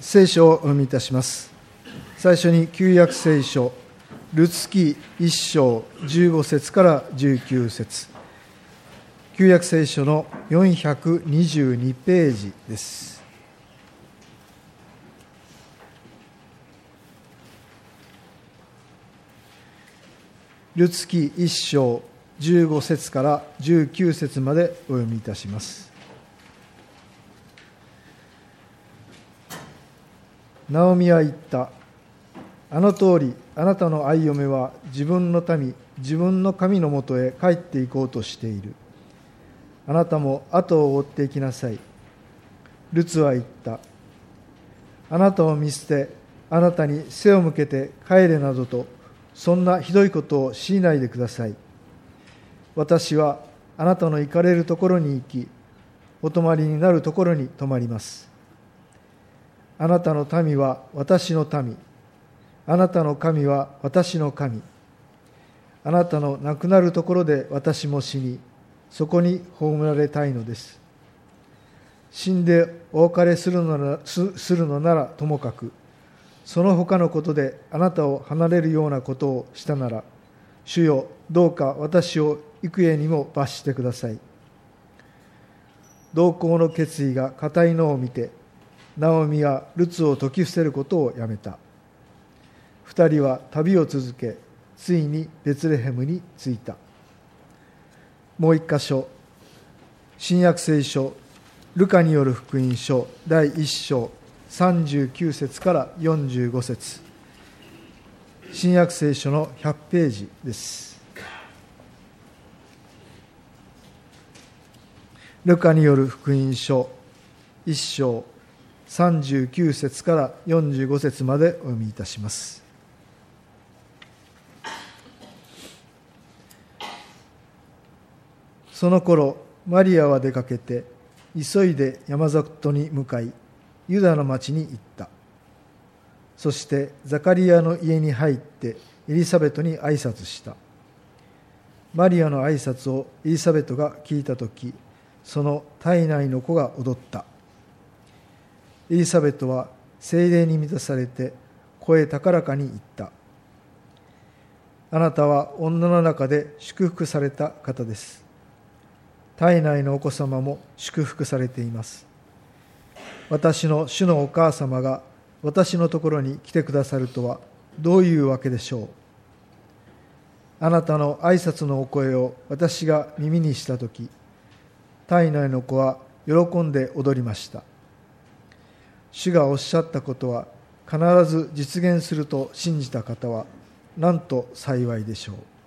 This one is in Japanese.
聖書をお読みいたします。最初に旧約聖書ルツキ1章15節から19節。旧約聖書の422ページです。ルツキ1章15節から19節までお読みいたします。ナオミは言った。あの通りあなたの愛嫁は自分の民自分の神のもとへ帰っていこうとしている。あなたも後を追っていきなさい。ルツは言った。あなたを見捨てあなたに背を向けて帰れなどとそんなひどいことを強いないでください。私はあなたの行かれるところに行きお泊まりになるところに泊まります。あなたの民は私の民。あなたの神は私の神。あなたの亡くなるところで私も死にそこに葬られたいのです。死んでお別れするのならするのならともかくその他のことであなたを離れるようなことをしたなら主よどうか私を幾重にも罰してください。同行の決意が固いのを見てナオミはルツを説き伏せることをやめた。二人は旅を続けついにベツレヘムに着いた。もう一箇所新約聖書ルカによる福音書第1章39節から45節。新約聖書の100ページです。ルカによる福音書1章39節から45節までお読みいたします。その頃マリアは出かけて急いで山里に向かいユダの町に行った。そしてザカリアの家に入ってエリザベトに挨拶した。マリアの挨拶をエリザベトが聞いた時その体内の子が踊った。エリザベトは精霊に満たされて声高らかに言った。あなたは女の中で祝福された方です。体内のお子様も祝福されています。私の主のお母様が私のところに来てくださるとはどういうわけでしょう。あなたの挨拶のお声を私が耳にした時体内の子は喜んで踊りました。主がおっしゃったことは必ず実現すると信じた方はなんと幸いでしょう。